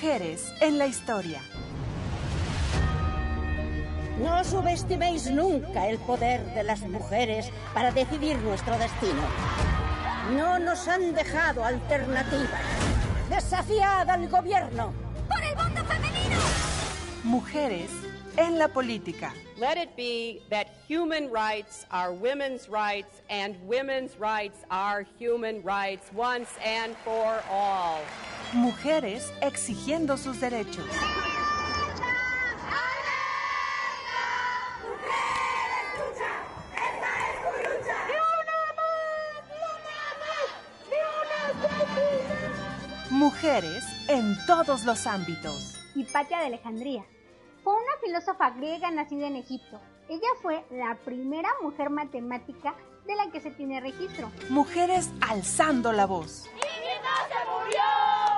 Mujeres en la historia. No subestiméis nunca el poder de las mujeres para decidir nuestro destino. No nos han dejado alternativas. Desafiad al gobierno. ¡Por el voto femenino! Mujeres en la política. Let it be that human rights are women's rights and women's rights are human rights once and for all. Mujeres exigiendo sus derechos. Mujeres en todos los ámbitos. Hipatia de Alejandría. Fue una filósofa griega nacida en Egipto. Ella fue la primera mujer matemática de la que se tiene registro. Mujeres alzando la voz. ¡Ingrid no se murió!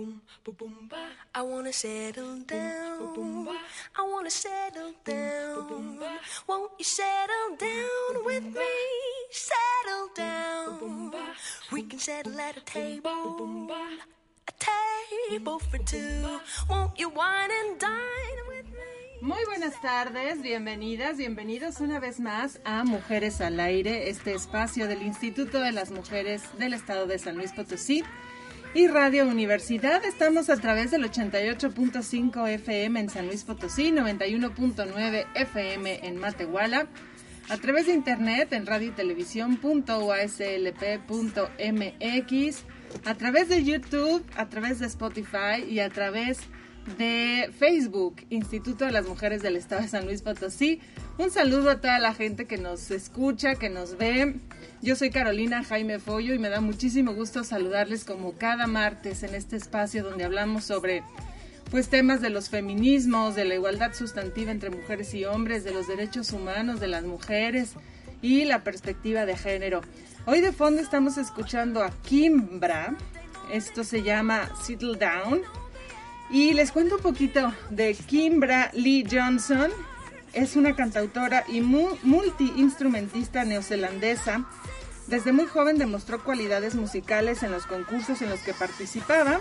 Boom, boom, boom, ba. I wanna settle down. Boom, ba. I wanna settle down. Boom, ba. Won't you settle down with me? Settle down. We can settle at a table. A table for two. Won't you wine and dine with me? Muy buenas tardes, bienvenidas, bienvenidos una vez más a Mujeres al Aire, este espacio del Instituto de las Mujeres del Estado de San Luis Potosí y Radio Universidad. Estamos a través del 88.5 FM en San Luis Potosí, 91.9 FM en Matehuala, a través de internet en radio y televisión.uaslp.mx, a través de YouTube, a través de Spotify y a través Facebook, Instituto de las Mujeres del Estado de San Luis Potosí. Un saludo a toda la gente que nos escucha, que nos ve. Yo soy Carolina Jaime Follo y me da muchísimo gusto saludarles como cada martes en este espacio donde hablamos sobre pues temas de los feminismos, de la igualdad sustantiva entre mujeres y hombres, de los derechos humanos de las mujeres y la perspectiva de género. Hoy de fondo estamos escuchando a Kimbra. Esto se llama Settle Down. Y les cuento un poquito de Kimbra Lee Johnson. Es una cantautora y mu- multiinstrumentista neozelandesa. Desde muy joven demostró cualidades musicales en los concursos en los que participaba.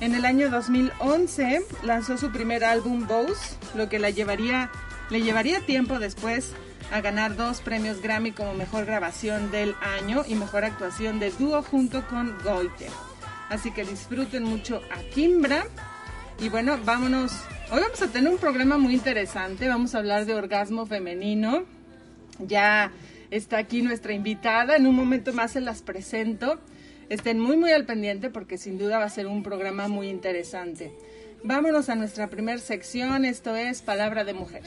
En el año 2011 lanzó su primer álbum Bose, lo que la llevaría, le llevaría tiempo después a ganar dos premios Grammy como mejor grabación del año y mejor actuación de dúo junto con Goiter. Así que disfruten mucho a Kimbra. Y bueno, vámonos. Hoy vamos a tener un programa muy interesante. Vamos a hablar de orgasmo femenino. Ya está aquí nuestra invitada. En un momento más se las presento. Estén muy, muy al pendiente porque sin duda va a ser un programa muy interesante. Vámonos a nuestra primera sección. Esto es Palabra de Mujer.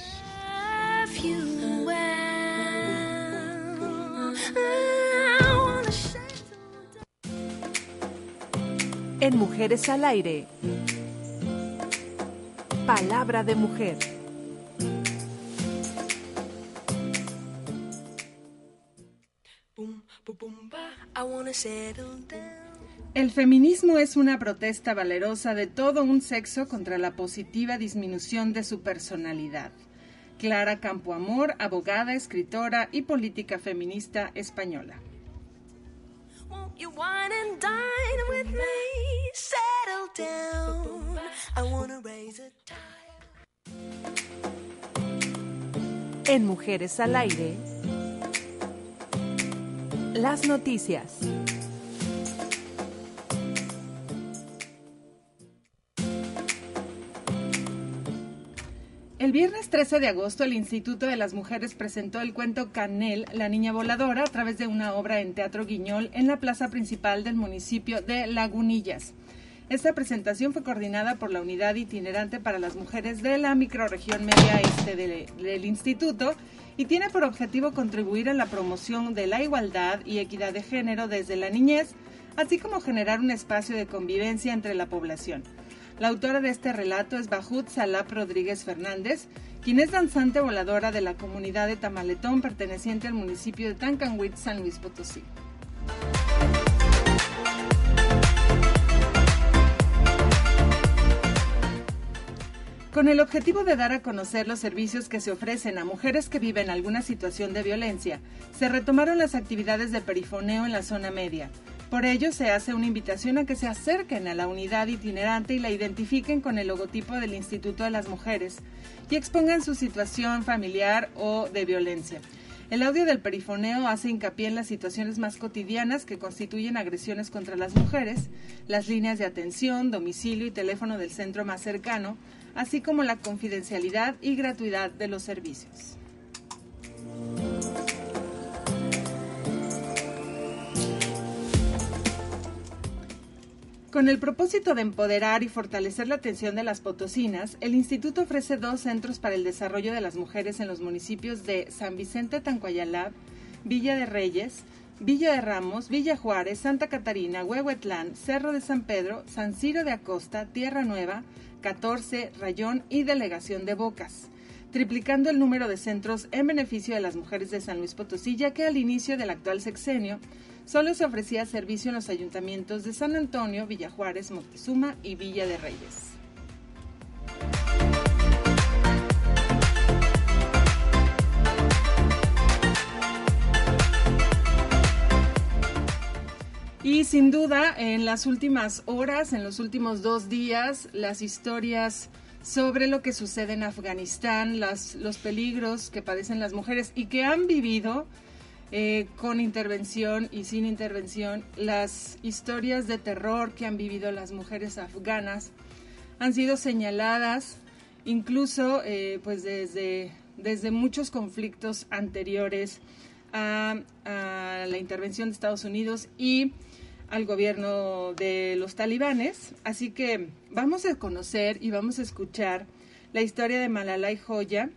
En Mujeres al aire. Palabra de mujer. El feminismo es una protesta valerosa de todo un sexo contra la positiva disminución de su personalidad. Clara Campoamor, abogada, escritora y política feminista española. Won't you wine and dine with me? Settle down. I wanna raise a tide. En Mujeres al aire. Las noticias. El viernes 13 de agosto, el Instituto de las Mujeres presentó el cuento Canel, la niña voladora, a través de una obra en Teatro Guiñol en la plaza principal del municipio de Lagunillas. Esta presentación fue coordinada por la Unidad Itinerante para las Mujeres de la Microrregión Media Este del, del Instituto y tiene por objetivo contribuir en la promoción de la igualdad y equidad de género desde la niñez, así como generar un espacio de convivencia entre la población. La autora de este relato es Bajut Salap Rodríguez Fernández, quien es danzante voladora de la comunidad de Tamaletón perteneciente al municipio de Tancanhuit, San Luis Potosí. Con el objetivo de dar a conocer los servicios que se ofrecen a mujeres que viven alguna situación de violencia, se retomaron las actividades de perifoneo en la zona media. Por ello, se hace una invitación a que se acerquen a la unidad itinerante y la identifiquen con el logotipo del Instituto de las Mujeres y expongan su situación familiar o de violencia. El audio del perifoneo hace hincapié en las situaciones más cotidianas que constituyen agresiones contra las mujeres, las líneas de atención, domicilio y teléfono del centro más cercano, así como la confidencialidad y gratuidad de los servicios. Con el propósito de empoderar y fortalecer la atención de las potosinas, el instituto ofrece dos centros para el desarrollo de las mujeres en los municipios de San Vicente Tancuayalab, Villa de Reyes, Villa de Ramos, Villa Juárez, Santa Catarina, Huehuetlán, Cerro de San Pedro, San Ciro de Acosta, Tierra Nueva, 14, Rayón y Delegación de Bocas, triplicando el número de centros en beneficio de las mujeres de San Luis Potosí, ya que al inicio del actual sexenio solo se ofrecía servicio en los ayuntamientos de San Antonio, Villa Juárez, Moctezuma y Villa de Reyes. Y sin duda, en las últimas horas, en los últimos dos días, las historias sobre lo que sucede en Afganistán, los peligros que padecen las mujeres y que han vivido eh, con intervención y sin intervención, las historias de terror que han vivido las mujeres afganas han sido señaladas incluso eh, pues desde, desde muchos conflictos anteriores a, la intervención de Estados Unidos y al gobierno de los talibanes. Así que vamos a conocer y vamos a escuchar la historia de Malalai Joya,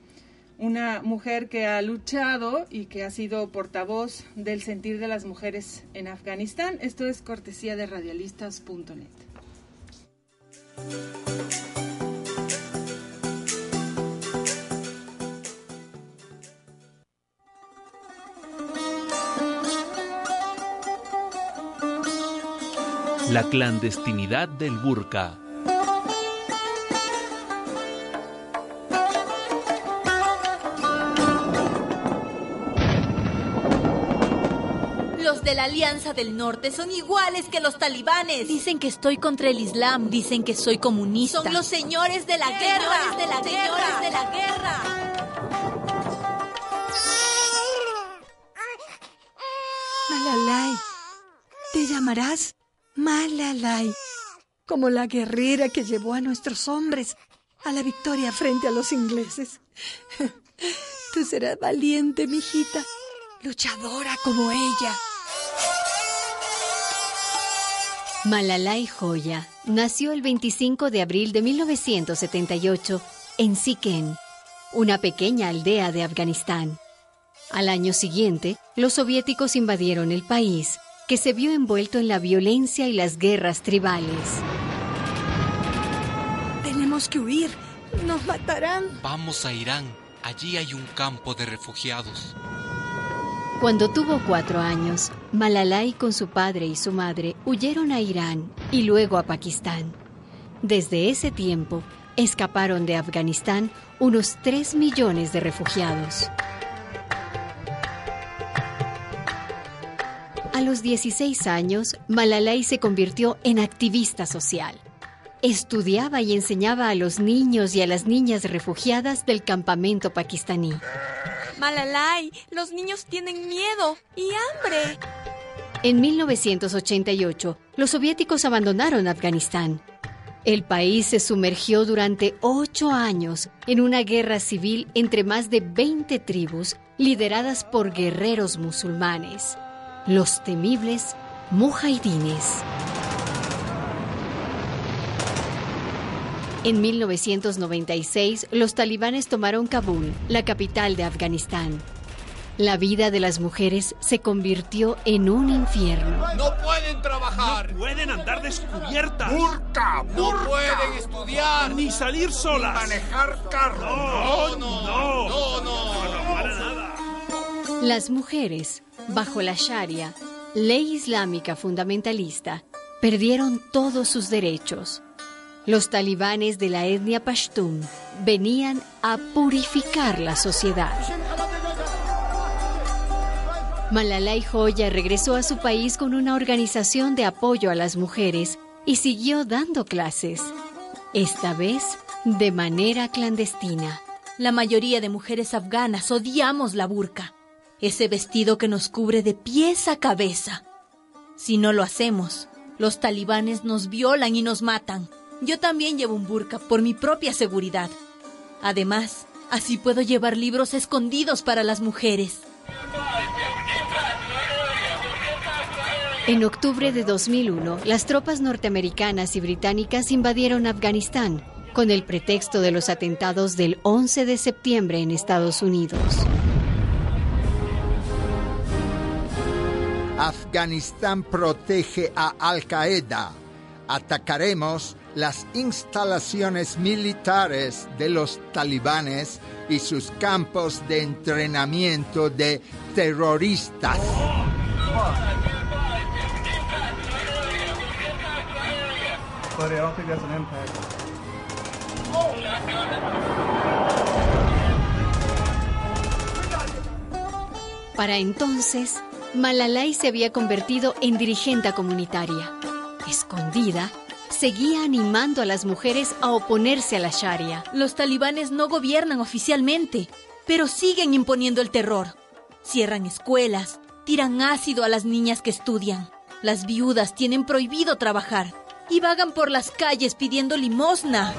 una mujer que ha luchado y que ha sido portavoz del sentir de las mujeres en Afganistán. Esto es cortesía de radialistas.net. La clandestinidad del burka. La Alianza del Norte son iguales que los talibanes. Dicen que estoy contra el Islam. Dicen que soy comunista. Son los señores de la guerra. Señores de la Señores guerra. de la guerra. Malalai, te llamarás Malalai, como la guerrera que llevó a nuestros hombres a la victoria frente a los ingleses. Tú serás valiente, mijita, luchadora como ella. Malalai Joya nació el 25 de abril de 1978 en Sikhen, una pequeña aldea de Afganistán. Al año siguiente, los soviéticos invadieron el país, que se vio envuelto en la violencia y las guerras tribales. Tenemos que huir. Nos matarán. Vamos a Irán. Allí hay un campo de refugiados. Cuando tuvo cuatro años, Malalai con su padre y su madre huyeron a Irán y luego a Pakistán. Desde ese tiempo, escaparon de Afganistán unos 3 millones de refugiados. A los 16 años, Malalai se convirtió en activista social. Estudiaba y enseñaba a los niños y a las niñas refugiadas del campamento pakistaní. Malalai, los niños tienen miedo y hambre. En 1988, los soviéticos abandonaron Afganistán. El país se sumergió durante ocho años en una guerra civil entre más de 20 tribus lideradas por guerreros musulmanes, los temibles mujahidines. En 1996, los talibanes tomaron Kabul, la capital de Afganistán. La vida de las mujeres se convirtió en un infierno. No pueden trabajar. No pueden andar descubiertas. ¡Burka! No pueden estudiar. Ni salir solas. Ni manejar carro. No, no, no. No, no, no, para nada. Las mujeres, bajo la Sharia, ley islámica fundamentalista, perdieron todos sus derechos. Los talibanes de la etnia Pashtun venían a purificar la sociedad. Malalai Joya regresó a su país con una organización de apoyo a las mujeres y siguió dando clases, esta vez de manera clandestina. La mayoría de mujeres afganas odiamos la burka, ese vestido que nos cubre de pies a cabeza. Si no lo hacemos, los talibanes nos violan y nos matan. Yo también llevo un burka por mi propia seguridad. Además, así puedo llevar libros escondidos para las mujeres. En octubre de 2001, las tropas norteamericanas y británicas invadieron Afganistán con el pretexto de los atentados del 11 de septiembre en Estados Unidos. Afganistán protege a Al Qaeda. Atacaremos las instalaciones militares de los talibanes y sus campos de entrenamiento de terroristas. Para entonces, Malalai se había convertido en dirigente comunitaria. Escondida, seguía animando a las mujeres a oponerse a la Sharia. Los talibanes no gobiernan oficialmente, pero siguen imponiendo el terror. Cierran escuelas, tiran ácido a las niñas que estudian. Las viudas tienen prohibido trabajar y vagan por las calles pidiendo limosna.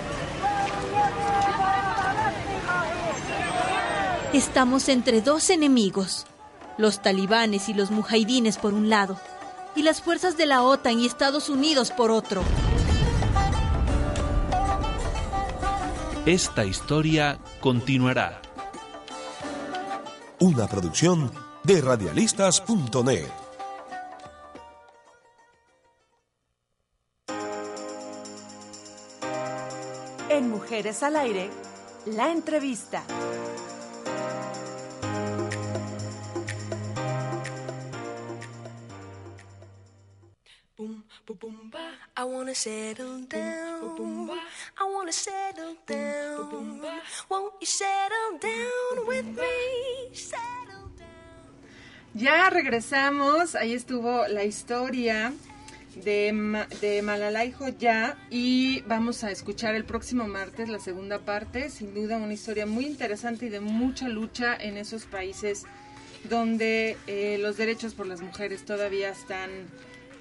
Estamos entre dos enemigos, los talibanes y los mujahidines por un lado, y las fuerzas de la OTAN y Estados Unidos por otro. Esta historia continuará. Una producción de radialistas.net. En Mujeres al Aire, la entrevista. I wanna settle down. I wanna settle down. Won't you settle down with me? Settle Ya regresamos, ahí estuvo la historia de, de Malalai Joya y vamos a escuchar el próximo martes la segunda parte, sin duda una historia muy interesante y de mucha lucha en esos países donde eh, los derechos por las mujeres todavía están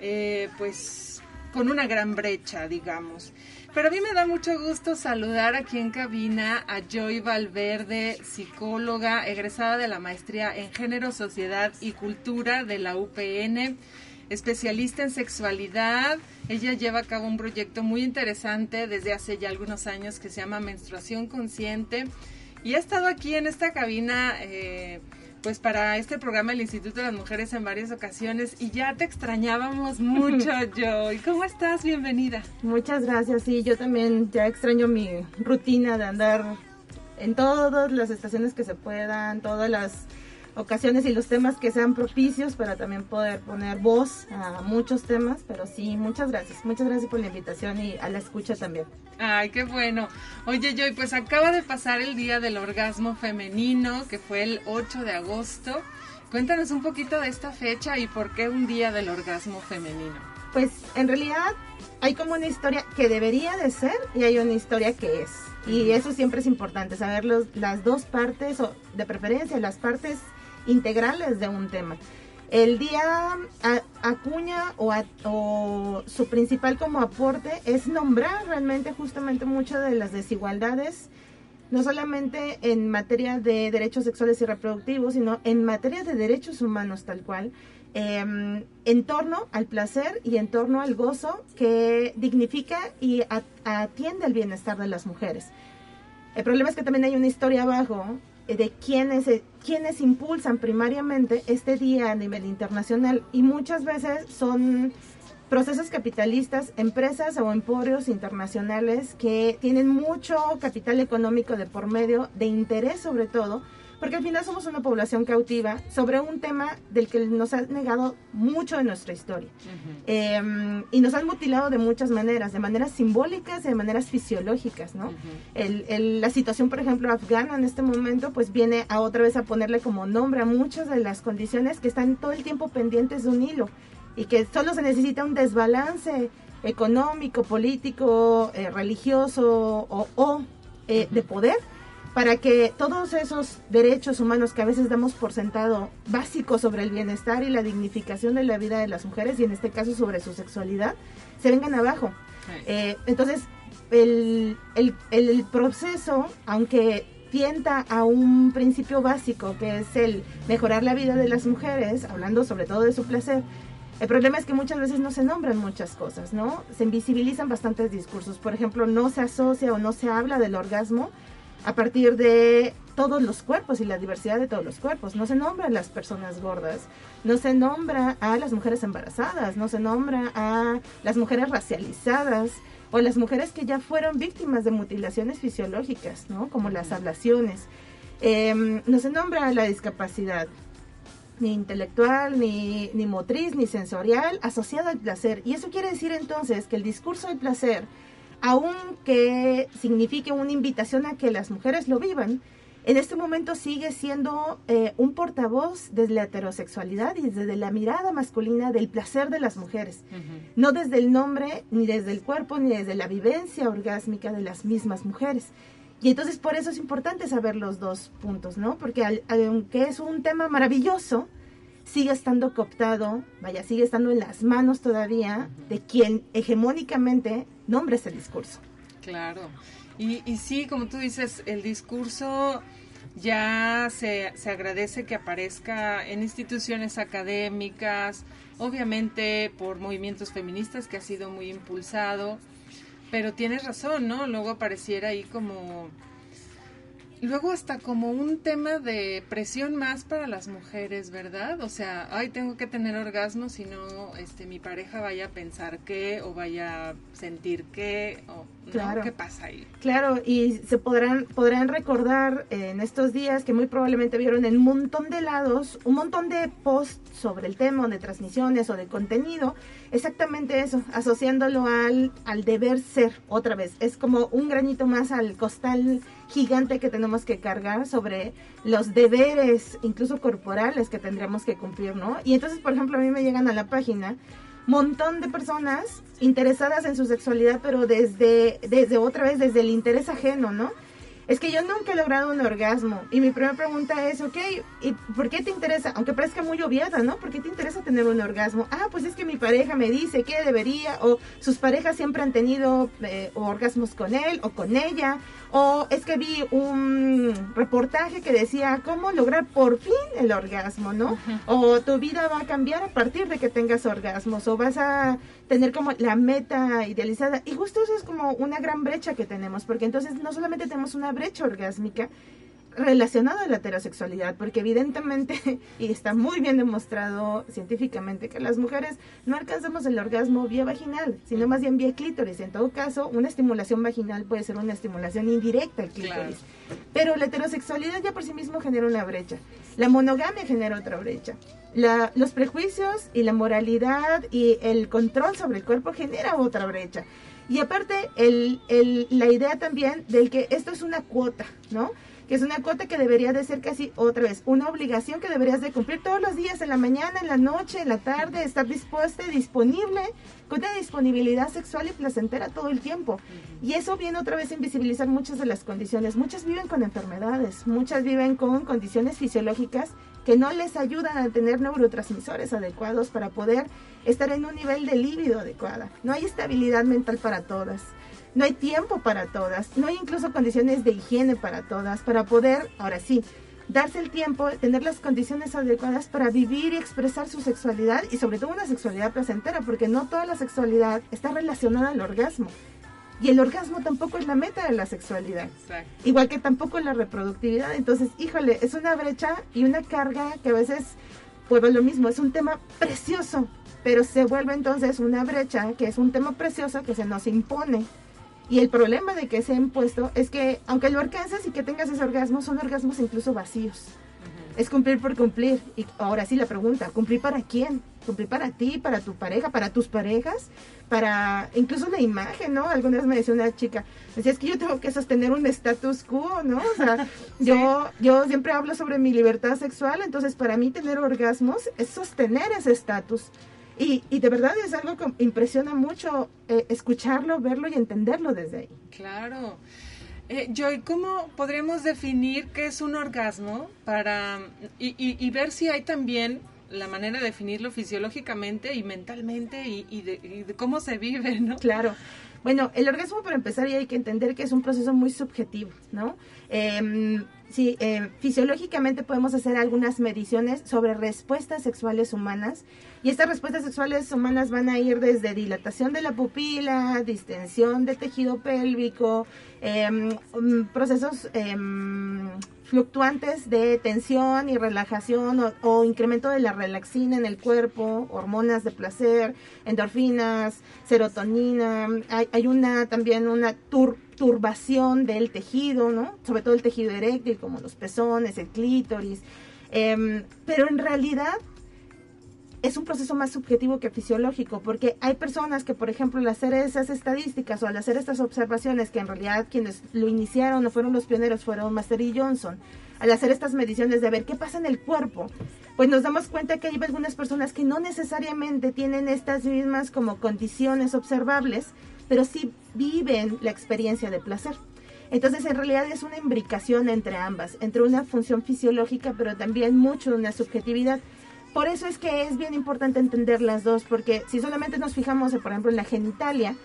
eh, pues con una gran brecha, digamos. Pero a mí me da mucho gusto saludar aquí en cabina a Joy Valverde, psicóloga, egresada de la maestría en Género, Sociedad y Cultura de la UPN, especialista en sexualidad. Ella lleva a cabo un proyecto muy interesante desde hace ya algunos años que se llama Menstruación Consciente y ha estado aquí en esta cabina. eh, pues para este programa del Instituto de las Mujeres en varias ocasiones y ya te extrañábamos mucho, Joy. ¿Cómo estás? Bienvenida. Muchas gracias, sí, yo también ya extraño mi rutina de andar en todas las estaciones que se puedan, todas las ocasiones y los temas que sean propicios para también poder poner voz a muchos temas, pero sí, muchas gracias, muchas gracias por la invitación y a la escucha también. Ay, qué bueno. Oye, Joy, pues acaba de pasar el Día del Orgasmo Femenino, que fue el 8 de agosto. Cuéntanos un poquito de esta fecha y por qué un Día del Orgasmo Femenino. Pues en realidad hay como una historia que debería de ser y hay una historia que es. Y eso siempre es importante, saber los- las dos partes, o de preferencia las partes integrales de un tema. El día acuña o, a- su principal como aporte es nombrar realmente justamente mucho de las desigualdades, no solamente en materia de derechos sexuales y reproductivos, sino en materia de derechos humanos tal cual, em, en torno al placer y en torno al gozo que dignifica y atiende el bienestar de las mujeres. El problema es que también hay una historia abajo de quienes, eh, quienes impulsan primariamente este día a nivel internacional. Y muchas veces son procesos capitalistas, empresas o emporios internacionales que tienen mucho capital económico de por medio, de interés sobre todo, porque al final somos una población cautiva sobre un tema del que nos ha negado mucho de nuestra historia. Eh, y nos han mutilado de muchas maneras, de maneras simbólicas y de maneras fisiológicas, ¿no? el, el, la situación, por ejemplo, afgana en este momento, pues viene a otra vez a ponerle como nombre a muchas de las condiciones que están todo el tiempo pendientes de un hilo y que solo se necesita un desbalance económico, político, eh, religioso o, o eh, de poder para que todos esos derechos humanos que a veces damos por sentado básicos sobre el bienestar y la dignificación de la vida de las mujeres y en este caso sobre su sexualidad se vengan abajo. Eh, entonces, el, el, el proceso, aunque tienta a un principio básico que es el mejorar la vida de las mujeres, hablando sobre todo de su placer, el problema es que muchas veces no se nombran muchas cosas, ¿no? Se invisibilizan bastantes discursos. Por ejemplo, no se asocia o no se habla del orgasmo a partir de todos los cuerpos y la diversidad de todos los cuerpos. No se nombra a las personas gordas, no se nombra a las mujeres embarazadas, no se nombra a las mujeres racializadas o las mujeres que ya fueron víctimas de mutilaciones fisiológicas, ¿no? Como las ablaciones. Eh, no se nombra a la discapacidad ni intelectual, ni, ni motriz, ni sensorial, asociada al placer. Y eso quiere decir entonces que el discurso del placer aunque signifique una invitación a que las mujeres lo vivan, en este momento sigue siendo eh, un portavoz desde la heterosexualidad y desde la mirada masculina del placer de las mujeres, uh -huh. no desde el nombre, ni desde el cuerpo, ni desde la vivencia orgásmica de las mismas mujeres. Y entonces por eso es importante saber los dos puntos, ¿no? Porque al, aunque es un tema maravilloso, sigue estando cooptado, vaya, sigue estando en las manos todavía de quien hegemónicamente nombra ese discurso. Claro. Y, y sí, como tú dices, el discurso ya se, se agradece que aparezca en instituciones académicas, obviamente por movimientos feministas que ha sido muy impulsado, pero tienes razón, ¿no? Luego apareciera ahí como luego hasta como un tema de presión más para las mujeres, ¿verdad? O sea, ay, tengo que tener orgasmo si no este mi pareja vaya a pensar qué o vaya a sentir qué o claro. ¿qué pasa ahí? Claro, y se podrán podrán recordar en estos días que muy probablemente vieron en un montón de lados un montón de posts sobre el tema de transmisiones o de contenido, exactamente eso, asociándolo al al deber ser otra vez. Es como un granito más al costal gigante que tenemos que cargar sobre los deberes, incluso corporales, que tendríamos que cumplir, ¿no? Y entonces, por ejemplo, a mí me llegan a la página montón de personas interesadas en su sexualidad, pero desde, desde otra vez, desde el interés ajeno, ¿no? Es que yo nunca he logrado un orgasmo. Y mi primera pregunta es, ok, ¿y por qué te interesa? Aunque parezca muy obviada, ¿no? ¿Por qué te interesa tener un orgasmo? Ah, pues es que mi pareja me dice que debería, o sus parejas siempre han tenido eh, orgasmos con él o con ella, o es que vi un reportaje que decía cómo lograr por fin el orgasmo, ¿no? Uh -huh. O tu vida va a cambiar a partir de que tengas orgasmos, o vas a tener como la meta idealizada. Y justo eso es como una gran brecha que tenemos, porque entonces no solamente tenemos una brecha orgásmica relacionada a la heterosexualidad, porque evidentemente, y está muy bien demostrado científicamente, que las mujeres no alcanzamos el orgasmo vía vaginal, sino más bien vía clítoris. En todo caso, una estimulación vaginal puede ser una estimulación indirecta al clítoris. Claro. Pero la heterosexualidad ya por sí mismo genera una brecha. La monogamia genera otra brecha. La, los prejuicios y la moralidad y el control sobre el cuerpo genera otra brecha. Y aparte, el, el, la idea también del que esto es una cuota, ¿no? Que es una cuota que debería de ser casi otra vez, una obligación que deberías de cumplir todos los días, en la mañana, en la noche, en la tarde, estar dispuesta disponible, con una disponibilidad sexual y placentera todo el tiempo. Y eso viene otra vez a invisibilizar muchas de las condiciones. Muchas viven con enfermedades, muchas viven con condiciones fisiológicas que no les ayudan a tener neurotransmisores adecuados para poder estar en un nivel de líbido adecuada. No hay estabilidad mental para todas no hay tiempo para todas, no hay incluso condiciones de higiene para todas, para poder, ahora sí, darse el tiempo, tener las condiciones adecuadas para vivir y expresar su sexualidad y sobre todo una sexualidad placentera, porque no toda la sexualidad está relacionada al orgasmo. Y el orgasmo tampoco es la meta de la sexualidad. Igual que tampoco la reproductividad. Entonces, híjole, es una brecha y una carga que a veces, pues lo mismo, es un tema precioso, pero se vuelve entonces una brecha que es un tema precioso que se nos impone. Y el problema de que se ha impuesto es que, aunque lo alcances y que tengas ese orgasmo, son orgasmos incluso vacíos. Es cumplir por cumplir. Y ahora sí la pregunta, ¿cumplir para quién? ¿Cumplir para ti, para tu pareja, para tus parejas? Para incluso la imagen, ¿no? Alguna vez me decía una chica, decía, es que yo tengo que sostener un status quo, ¿no? O sea, yo, yo siempre hablo sobre mi libertad sexual, entonces para mí tener orgasmos es sostener ese estatus. Y, y, de verdad es algo que impresiona mucho eh, escucharlo, verlo y entenderlo desde ahí. Claro. Eh, Joy, ¿cómo podríamos definir qué es un orgasmo para y, y, ver si hay también la manera de definirlo fisiológicamente y mentalmente y, de, cómo se vive, ¿no? Claro. Bueno, el orgasmo para empezar ya hay que entender que es un proceso muy subjetivo, ¿no? Eh, sí, eh, fisiológicamente podemos hacer algunas mediciones sobre respuestas sexuales humanas y estas respuestas sexuales humanas van a ir desde dilatación de la pupila, distensión de tejido pélvico, mm, procesos em, fluctuantes de tensión y relajación o, incremento de la relaxina en el cuerpo, hormonas de placer, endorfinas, serotonina. Hay, una también una turbación del tejido, ¿no? Sobre todo el tejido eréctil, como los pezones, el clítoris. Em, pero en realidad es un proceso más subjetivo que fisiológico, porque hay personas que, por ejemplo, al hacer esas estadísticas o al hacer estas observaciones, que en realidad quienes lo iniciaron o fueron los pioneros fueron Master y Johnson, al hacer estas mediciones de ver qué pasa en el cuerpo, pues nos damos cuenta que hay algunas personas que no necesariamente tienen estas mismas como condiciones observables, pero sí viven la experiencia de placer. Entonces, en realidad es una imbricación entre ambas, entre una función fisiológica, pero también mucho de una subjetividad. Por eso es que es bien importante entender las dos, porque si solamente nos fijamos, por ejemplo, en la genitalia,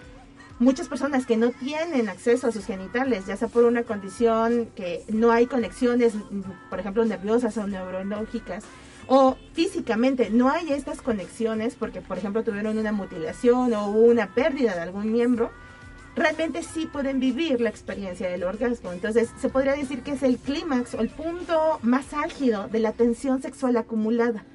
muchas personas que no tienen acceso a sus genitales, ya sea por una condición que no hay conexiones, por ejemplo, nerviosas o neurológicas, o físicamente no hay estas conexiones porque, por ejemplo, tuvieron una mutilación o una pérdida de algún miembro, realmente sí pueden vivir la experiencia del orgasmo. Entonces, se podría decir que es el clímax o el punto más álgido de la tensión sexual acumulada.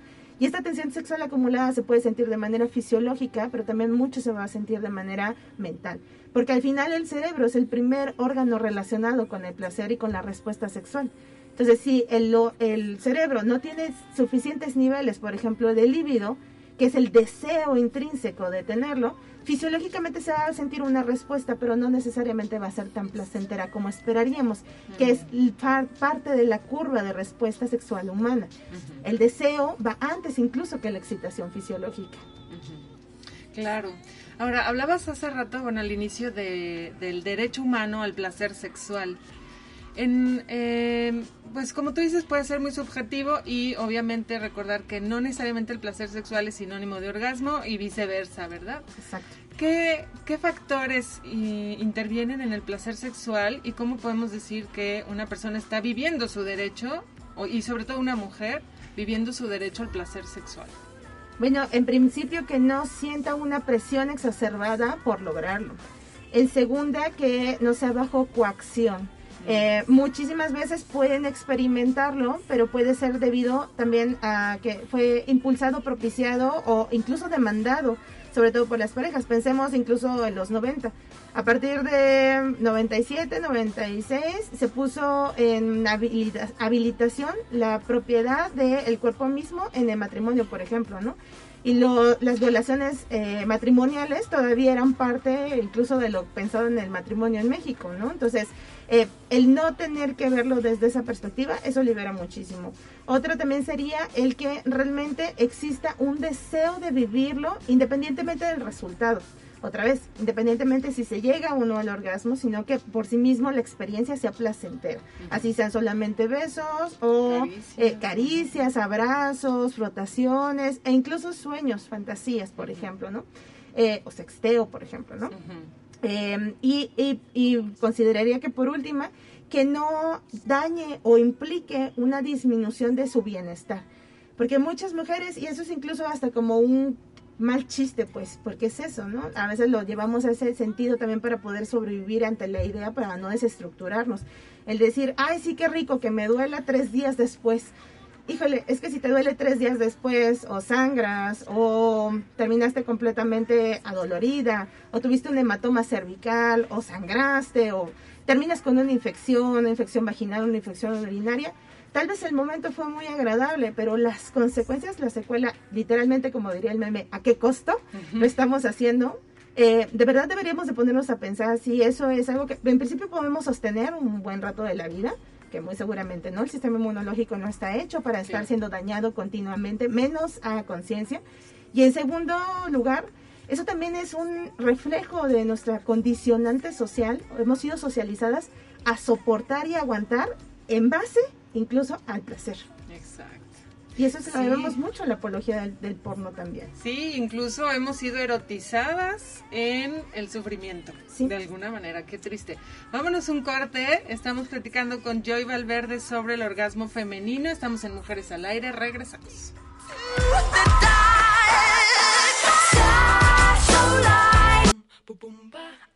Y esta tensión sexual acumulada se puede sentir de manera fisiológica, pero también mucho se va a sentir de manera mental. Porque al final el cerebro es el primer órgano relacionado con el placer y con la respuesta sexual. Entonces, si el, el cerebro no tiene suficientes niveles, por ejemplo, de líbido, que es el deseo intrínseco de tenerlo, fisiológicamente se va a sentir una respuesta, pero no necesariamente va a ser tan placentera como esperaríamos, que es parte de la curva de respuesta sexual humana. El deseo va antes incluso que la excitación fisiológica. Claro. Ahora, hablabas hace rato, bueno, al inicio del derecho humano al placer sexual. En, eh, pues como tú dices, puede ser muy subjetivo y obviamente recordar que no necesariamente el placer sexual es sinónimo de orgasmo y viceversa, ¿verdad? Exacto. ¿Qué, qué factores intervienen en el placer sexual y cómo podemos decir que una persona está viviendo su derecho y sobre todo una mujer viviendo su derecho al placer sexual? Bueno, en principio que no sienta una presión exacerbada por lograrlo. En segunda, que no sea bajo coacción eh, muchísimas veces pueden experimentarlo, pero puede ser debido también a que fue impulsado, propiciado o incluso demandado, sobre todo por las parejas. Pensemos incluso en los 90. A partir de 97, 96 se puso en habilitación la propiedad del cuerpo mismo en el matrimonio, por ejemplo, ¿no? y las violaciones eh, matrimoniales todavía eran parte incluso de lo pensado en el matrimonio en México, ¿no? Entonces, eh, el no tener que verlo desde esa perspectiva, eso libera muchísimo. Otra también sería el que realmente exista un deseo de vivirlo independientemente del resultado. Otra vez, independientemente si se llega o no al orgasmo, sino que por sí mismo la experiencia sea placentera. Así sean solamente besos o eh, caricias, abrazos, frotaciones e incluso sueños, fantasías, por ejemplo, ¿no? Eh, o sexteo, por ejemplo, ¿no? Em, y, y, consideraría que por última, que no dañe o implique una disminución de su bienestar. Porque muchas mujeres, y eso es incluso hasta como un mal chiste, pues, porque es eso, ¿no? A veces lo llevamos a ese sentido también para poder sobrevivir ante la idea, para no desestructurarnos. El decir, ay, sí, qué rico, que me duela tres días después. Híjole, es que si te duele tres días después, o sangras, o terminaste completamente adolorida, o tuviste un hematoma cervical, o sangraste, o terminas con una infección, una infección vaginal, una infección urinaria, Tal vez el momento fue muy agradable, pero las consecuencias, la secuela, literalmente como diría el meme, ¿a qué costo lo estamos haciendo? Eh, de verdad deberíamos de ponernos a pensar si eso es algo que en principio podemos sostener un buen rato de la vida, que muy seguramente no, el sistema inmunológico no está hecho para estar siendo dañado continuamente, menos a conciencia. Y en segundo lugar, eso también es un reflejo de nuestra condicionante social, hemos sido socializadas a soportar y aguantar en base incluso al placer. Y eso se lo debemos mucho la apología del, porno también. Sí, incluso hemos sido erotizadas en el sufrimiento, de alguna manera, qué triste. Vámonos un corte, estamos platicando con Joy Valverde sobre el orgasmo femenino, estamos en Mujeres al Aire, regresamos.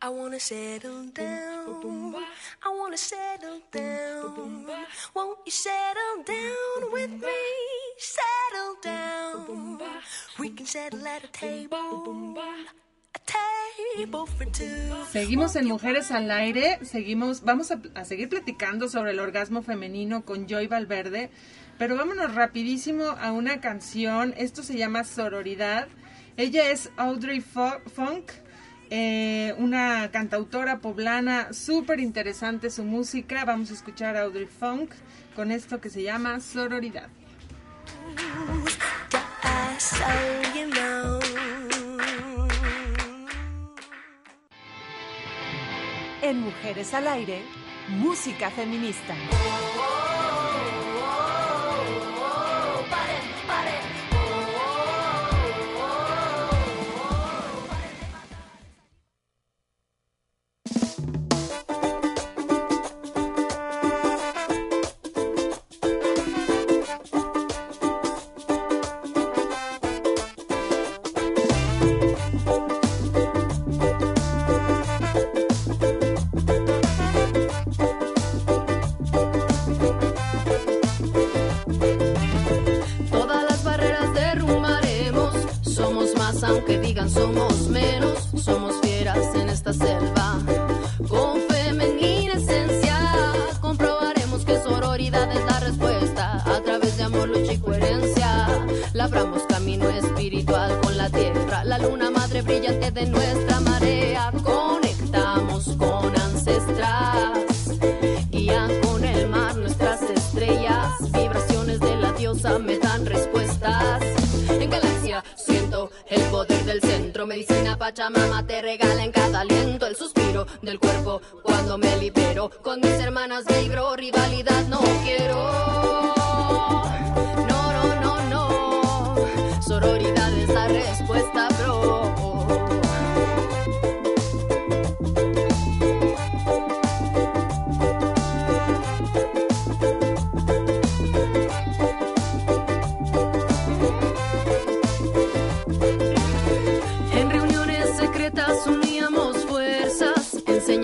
I wanna settle down. I wanna settle down. Won't you settle down with me? Settle down. We can settle at a table. A table for two. Seguimos en Mujeres al Aire, seguimos, vamos a, a seguir platicando sobre el orgasmo femenino con Joy Valverde, pero vámonos rapidísimo a una canción, esto se llama Sororidad, ella es Audrey Funk, eh, una cantautora poblana, súper interesante su música. Vamos a escuchar a Audrey Funk con esto que se llama Sororidad. En Mujeres al Aire, música feminista.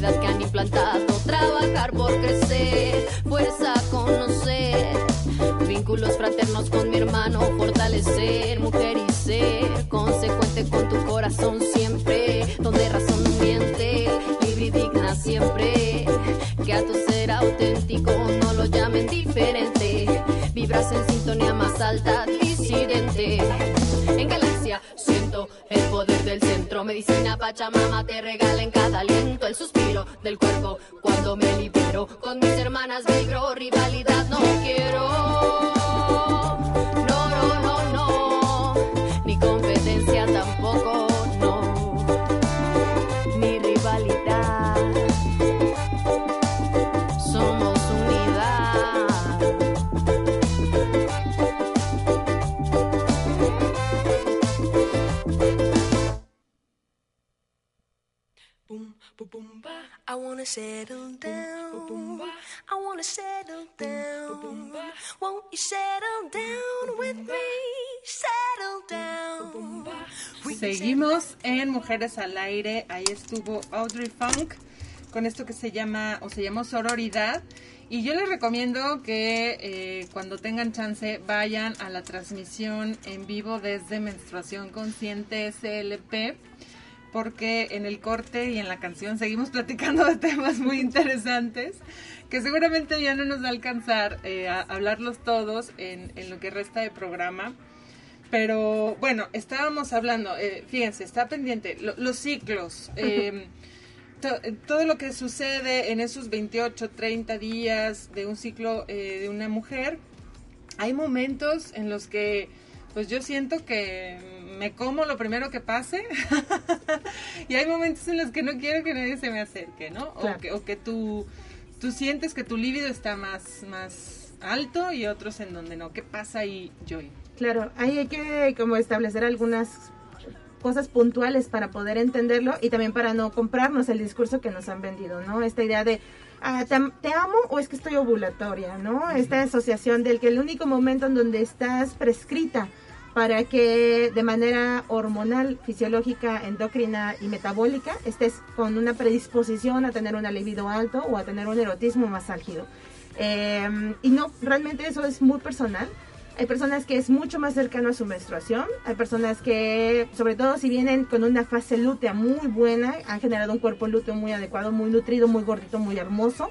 que han implantado. Trabajar por crecer, fuerza a conocer, vínculos fraternos con mi hermano, fortalecer, mujer y ser, consecuente con tu corazón siempre, donde razón no miente, libre y digna siempre. Que a tu ser auténtico no lo llamen diferente, vibras en sintonía más alta, disidente. Medicina Pachamama te regala en cada aliento el suspiro del cuerpo cuando me libero, con mis hermanas vibro, rivalidad no quiero. I wanna settle down. I wanna settle down. Won't you settle down with me? Settle down. Seguimos en Mujeres al Aire. Ahí estuvo Audrey Funk con esto que se llama o se llamó Sororidad. Y yo les recomiendo que eh, cuando tengan chance vayan a la transmisión en vivo desde Menstruación Consciente SLP porque en el corte y en la canción seguimos platicando de temas muy interesantes que seguramente ya no nos va a alcanzar eh, a hablarlos todos en, en lo que resta de programa. Pero bueno, estábamos hablando, eh, fíjense, está pendiente, lo- los ciclos, eh, to- todo lo que sucede en esos 28, 30 días de un ciclo eh, de una mujer. Hay momentos en los que pues yo siento que me como lo primero que pase y hay momentos en los que no quiero que nadie se me acerque, ¿no? Claro. O que, o que tú, tú sientes que tu líbido está más, más alto y otros en donde no. ¿Qué pasa ahí, Joy? Claro, ahí hay que como establecer algunas cosas puntuales para poder entenderlo y también para no comprarnos el discurso que nos han vendido, ¿no? Esta idea de ah, ¿te, te amo o es que estoy ovulatoria, ¿no? Esta asociación del que el único momento en donde estás prescrita para que de manera hormonal, fisiológica, endocrina y metabólica estés con una predisposición a tener un libido alto o a tener un erotismo más álgido. Eh, y no, realmente eso es muy personal. Hay personas que es mucho más cercano a su menstruación. Hay personas que, sobre todo si vienen con una fase lútea muy buena, han generado un cuerpo lúteo muy adecuado, muy nutrido, muy gordito, muy hermoso,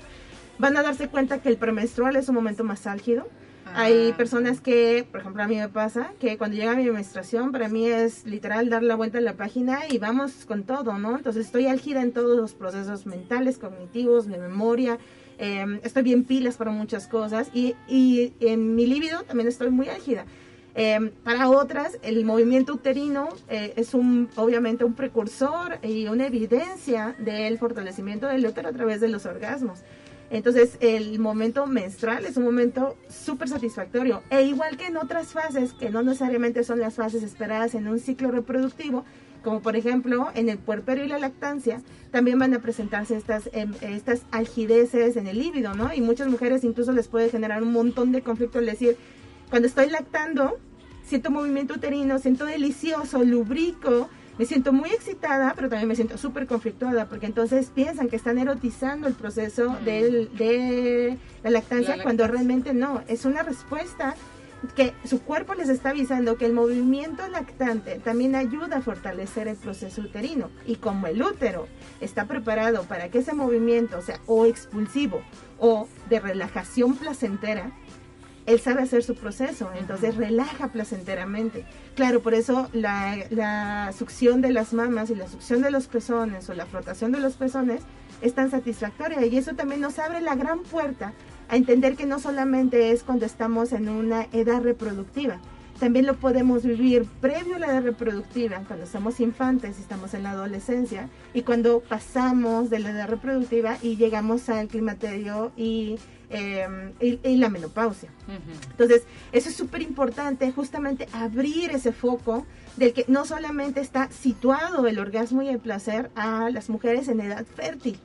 van a darse cuenta que el premenstrual es un momento más álgido. Hay personas que, por ejemplo, a mí me pasa que cuando llega mi menstruación, para mí es literal dar la vuelta en la página y vamos con todo, ¿no? Entonces estoy álgida en todos los procesos mentales, cognitivos, de memoria, eh, estoy bien pilas para muchas cosas y, y en mi líbido también estoy muy álgida. Eh, para otras, el movimiento uterino eh, es un, obviamente un precursor y una evidencia del fortalecimiento del útero a través de los orgasmos. Entonces, el momento menstrual es un momento súper satisfactorio. E igual que en otras fases, que no necesariamente son las fases esperadas en un ciclo reproductivo, como por ejemplo en el puerperio y la lactancia, también van a presentarse estas, em, estas algideces en el líbido, ¿no? Y muchas mujeres incluso les puede generar un montón de conflicto decir, cuando estoy lactando, siento movimiento uterino, siento delicioso, lubrico, me siento muy excitada, pero también me siento súper conflictuada, porque entonces piensan que están erotizando el proceso del- de la lactancia La cuando lactancia. realmente no, es una respuesta que su cuerpo les está avisando que el movimiento lactante también ayuda a fortalecer el proceso uterino. Y como el útero está preparado para que ese movimiento sea o expulsivo o de relajación placentera, él sabe hacer su proceso, entonces relaja placenteramente. Claro, por eso la, la succión de las mamas y la succión de los pezones o la frotación de los pezones es tan satisfactoria y eso también nos abre la gran puerta a entender que no solamente es cuando estamos en una edad reproductiva, también lo podemos vivir previo a la edad reproductiva, cuando somos infantes y estamos en la adolescencia, y cuando pasamos de la edad reproductiva y llegamos al climaterio y, eh, y- y la menopausia. Entonces, eso es súper importante, justamente abrir ese foco del que no solamente está situado el orgasmo y el placer a las mujeres en edad fértil,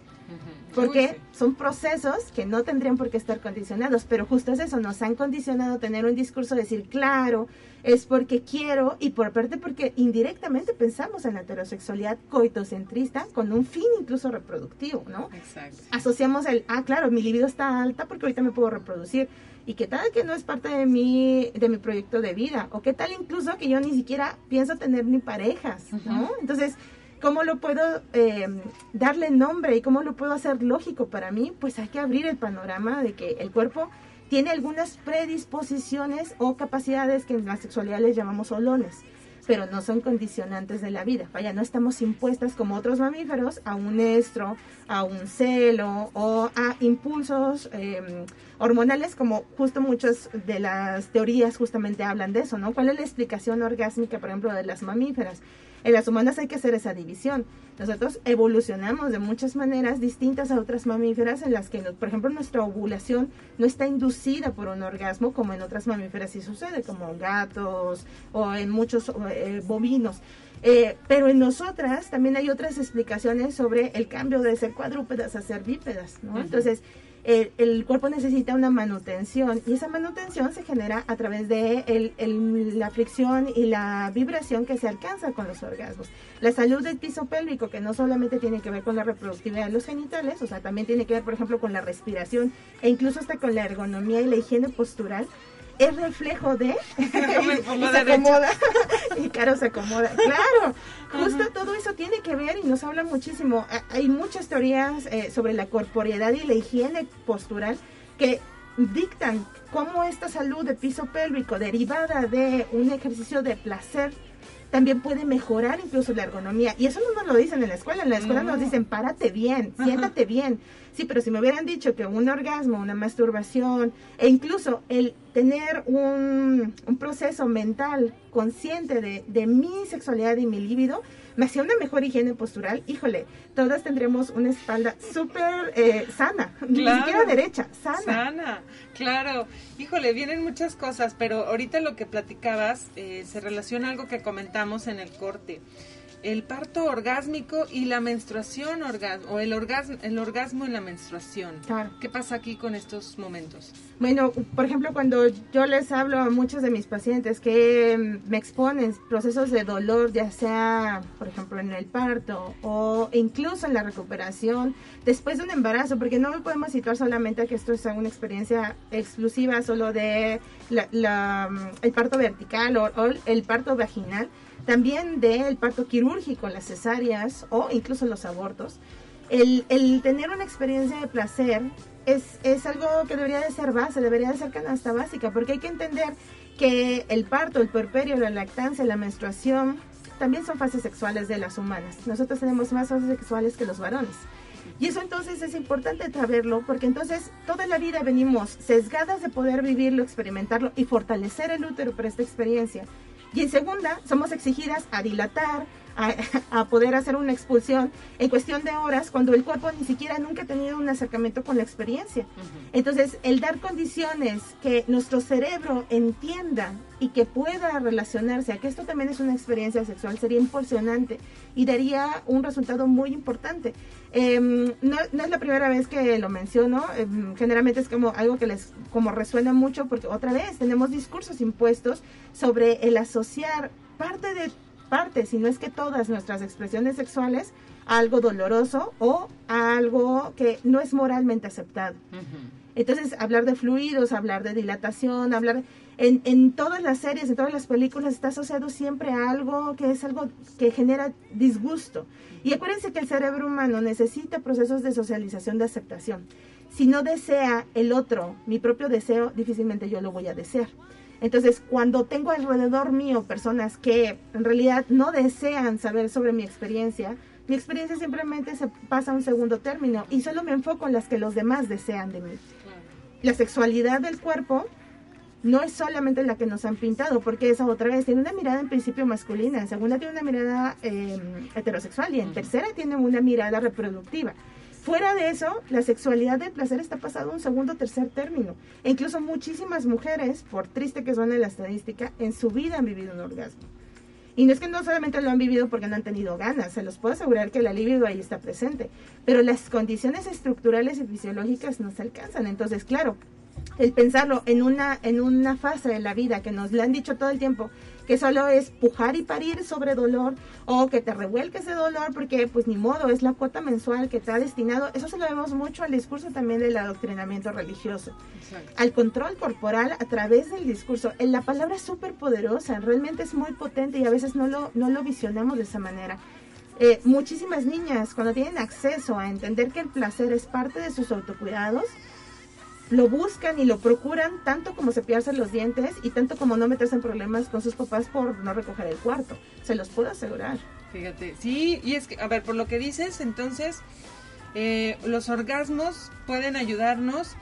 porque son procesos que no tendrían por qué estar condicionados, pero justo es eso, nos han condicionado a tener un discurso de decir, claro, es porque quiero, y por parte porque indirectamente pensamos en la heterosexualidad coitocentrista con un fin incluso reproductivo, ¿no? Exacto. asociamos el, ah, claro, mi libido está alta porque ahorita me puedo reproducir. y qué tal que no es parte de mi, de mi proyecto de vida, o qué tal incluso que yo ni siquiera pienso tener ni parejas, ¿no? Entonces, ¿cómo lo puedo eh, darle nombre y cómo lo puedo hacer lógico para mí? Pues hay que abrir el panorama de que el cuerpo tiene algunas predisposiciones o capacidades que en la sexualidad les llamamos olones pero no son condicionantes de la vida. Vaya, no estamos impuestas como otros mamíferos a un estro, a un celo o a impulsos em, hormonales, como justo muchas de las teorías justamente hablan de eso, ¿no? ¿Cuál es la explicación orgásmica, por ejemplo, de las mamíferas? En las humanas hay que hacer esa división. Nosotros evolucionamos de muchas maneras distintas a otras mamíferas en las que, por ejemplo, nuestra ovulación no está inducida por un orgasmo como en otras mamíferas sí sucede, como gatos o en muchos eh, bovinos. Eh, pero en nosotras también hay otras explicaciones sobre el cambio de ser cuadrúpedas a ser bípedas, ¿no? Entonces, el, cuerpo necesita una manutención y esa manutención se genera a través de el, la fricción y la vibración que se alcanza con los orgasmos. La salud del piso pélvico, que no solamente tiene que ver con la reproductividad de los genitales, o sea, también tiene que ver, por ejemplo, con la respiración e incluso hasta con la ergonomía y la higiene postural, es reflejo de y, se acomoda y Caro se acomoda claro justo todo eso tiene que ver y nos habla muchísimo hay muchas teorías eh, sobre la corporeidad y la higiene postural que dictan cómo esta salud de piso pélvico derivada de un ejercicio de placer también puede mejorar incluso la ergonomía. Y eso no nos lo dicen en la escuela. En la escuela nos dicen, párate bien, siéntate bien. Sí, pero si me hubieran dicho que un orgasmo, una masturbación e incluso el tener un, un proceso mental consciente de, de mi sexualidad y mi líbido, me hacía una mejor higiene postural, híjole, todas tendremos una espalda súper eh, sana, ni siquiera derecha, sana. Sana, claro. Híjole, vienen muchas cosas, pero ahorita lo que platicabas eh, se relaciona a algo que comentamos en el corte el parto orgásmico y la menstruación orgasmo, o el orgasmo, el orgasmo en la menstruación. ¿Qué pasa aquí con estos momentos? Bueno, por ejemplo, cuando yo les hablo a muchos de mis pacientes que me exponen procesos de dolor, ya sea, por ejemplo, en el parto o incluso en la recuperación después de un embarazo, porque no me podemos situar solamente a que esto sea una experiencia exclusiva solo de la, el parto vertical o el parto vaginal, también del parto quirúrgico, las cesáreas o incluso los abortos. El, el, tener una experiencia de placer es, es algo que debería de ser base, debería de ser canasta básica, porque hay que entender que el parto, el puerperio, la lactancia, la menstruación, también son fases sexuales de las humanas. Nosotros tenemos más fases sexuales que los varones. Y eso entonces es importante saberlo porque entonces toda la vida venimos sesgadas de poder vivirlo, experimentarlo y fortalecer el útero para esta experiencia. Y en segunda, somos exigidas a dilatar, a, poder hacer una expulsión en cuestión de horas cuando el cuerpo ni siquiera nunca ha tenido un acercamiento con la experiencia. Entonces, el dar condiciones que nuestro cerebro entienda y que pueda relacionarse a que esto también es una experiencia sexual sería impresionante y daría un resultado muy importante. Em, no, es la primera vez que lo menciono, em, generalmente es como algo que les como resuena mucho porque otra vez tenemos discursos impuestos sobre el asociar parte de parte, si no es que todas nuestras expresiones sexuales a algo doloroso o a algo que no es moralmente aceptado. Entonces, hablar de fluidos, hablar de dilatación, hablar en, en todas las series, en todas las películas está asociado siempre a algo que es algo que genera disgusto. Y acuérdense que el cerebro humano necesita procesos de socialización, de aceptación. Si no desea el otro mi propio deseo, difícilmente yo lo voy a desear. Entonces, cuando tengo alrededor mío personas que en realidad no desean saber sobre mi experiencia, mi experiencia simplemente se pasa a un segundo término y solo me enfoco en las que los demás desean de mí. La sexualidad del cuerpo no es solamente la que nos han pintado, porque esa otra vez tiene una mirada en principio masculina, en segunda tiene una mirada em, heterosexual y en tercera tiene una mirada reproductiva. Fuera de eso, la sexualidad del placer está pasado a un segundo o tercer término. E incluso muchísimas mujeres, por triste que suene la estadística, en su vida han vivido un orgasmo. Y no es que no solamente lo han vivido porque no han tenido ganas, se los puedo asegurar que el alivio ahí está presente, pero las condiciones estructurales y fisiológicas no se alcanzan. Entonces, claro, el pensarlo en una, en una fase de la vida que nos le han dicho todo el tiempo, que solo es pujar y parir sobre dolor o que te revuelque ese dolor porque pues ni modo, es la cuota mensual que te ha destinado. Eso se lo vemos mucho al discurso también del adoctrinamiento religioso. Al control corporal a través del discurso. En la palabra es súper poderosa, realmente es muy potente y a veces no lo, no lo visionamos de esa manera. Eh, muchísimas niñas, cuando tienen acceso a entender que el placer es parte de sus autocuidados, lo buscan y lo procuran tanto como cepillarse los dientes y tanto como no meterse en problemas con sus papás por no recoger el cuarto. Se los puedo asegurar. Fíjate, sí, y es que, a ver, por lo que dices, entonces, eh, los orgasmos pueden ayudarnos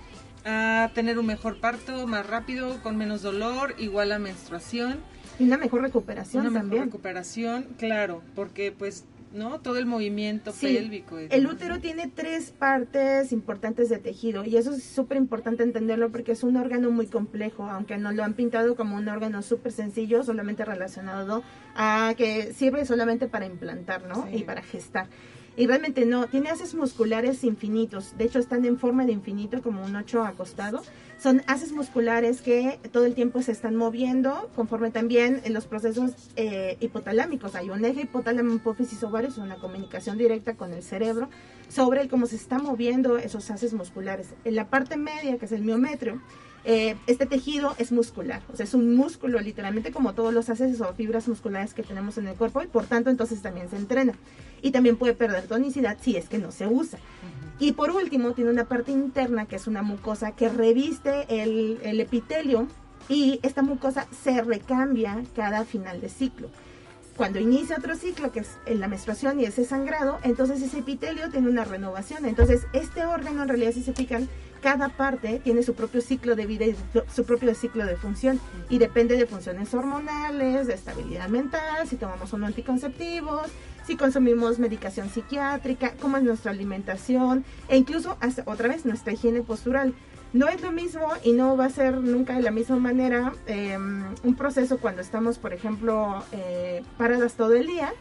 a tener un mejor parto más rápido, con menos dolor, igual a menstruación. Y una mejor recuperación una también. Mejor recuperación, claro, porque pues ¿no? Todo el movimiento pélvico. el útero tiene tres partes importantes de tejido y eso es súper importante entenderlo porque es un órgano muy complejo, aunque nos lo han pintado como un órgano súper sencillo, solamente relacionado a que sirve solamente para implantar, ¿no? Y para gestar. Y realmente no, tiene haces musculares infinitos. De hecho, están en forma de infinito, como un ocho acostado. Son haces musculares que todo el tiempo se están moviendo conforme también en los procesos eh, hipotalámicos. Hay un eje hipotálamo, hipófisis, ovarios, una comunicación directa con el cerebro sobre cómo se están moviendo esos haces musculares. En la parte media, que es el miometrio, eh, este tejido es muscular, o sea, es un músculo literalmente como todos los haces o fibras musculares que tenemos en el cuerpo y por tanto entonces también se entrena. Y también puede perder tonicidad si es que no se usa. Y por último, tiene una parte interna que es una mucosa que reviste el, el epitelio y esta mucosa se recambia cada final de ciclo cuando inicia otro ciclo, que es la menstruación y ese sangrado, entonces ese epitelio tiene una renovación. Entonces, este órgano, en realidad, si se cada parte tiene su propio ciclo de vida y su propio ciclo de función y depende de funciones hormonales, de estabilidad mental, si tomamos unos anticonceptivos, si consumimos medicación psiquiátrica, cómo es nuestra alimentación e incluso otra vez nuestra higiene postural. No es lo mismo y no va a ser nunca de la misma manera em, un proceso cuando estamos, por ejemplo, eh, paradas todo el día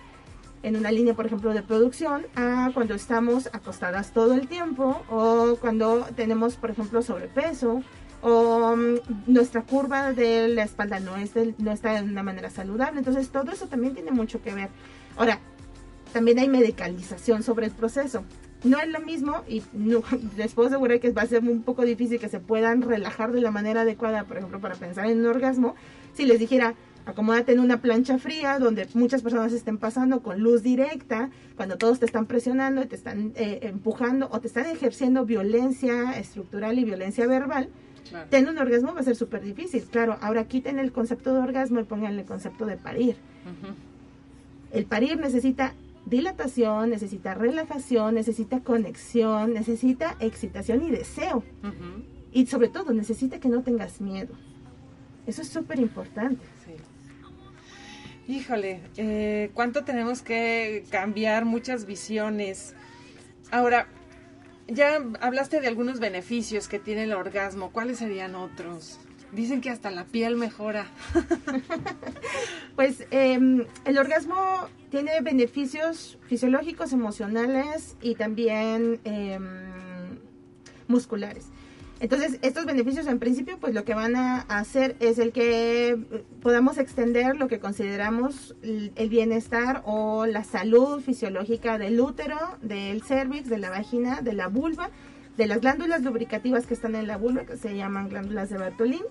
en una línea, por ejemplo, de producción, a cuando estamos acostadas todo el tiempo o cuando tenemos, por ejemplo, sobrepeso o mm, nuestra curva de la espalda no, es no está de una manera saludable. Entonces, todo eso también tiene mucho que ver. Ahora, también hay medicalización sobre el proceso no es lo mismo y no, les puedo asegurar que va a ser un poco difícil que se puedan relajar de la manera adecuada, por ejemplo, para pensar en un orgasmo, si les dijera, acomódate en una plancha fría donde muchas personas estén pasando con luz directa, cuando todos te están presionando y te están eh, empujando o te están ejerciendo violencia estructural y violencia verbal, tener un orgasmo va a ser súper difícil. Claro, ahora quiten el concepto de orgasmo y pongan el concepto de parir. El parir necesita dilatación, necesita relajación, necesita conexión, necesita excitación y deseo. Y sobre todo, necesita que no tengas miedo. Eso es súper importante. Híjole, eh, ¿cuánto tenemos que cambiar muchas visiones? Ahora, ya hablaste de algunos beneficios que tiene el orgasmo. ¿Cuáles serían otros? Dicen que hasta la piel mejora. pues em, el orgasmo tiene beneficios fisiológicos, emocionales y también em, musculares. Entonces, estos beneficios en principio, pues lo que van a hacer es el que podamos extender lo que consideramos el bienestar o la salud fisiológica del útero, del cervix, de la vagina, de la vulva, de las glándulas lubricativas que están en la vulva, que se llaman glándulas de Bartolín,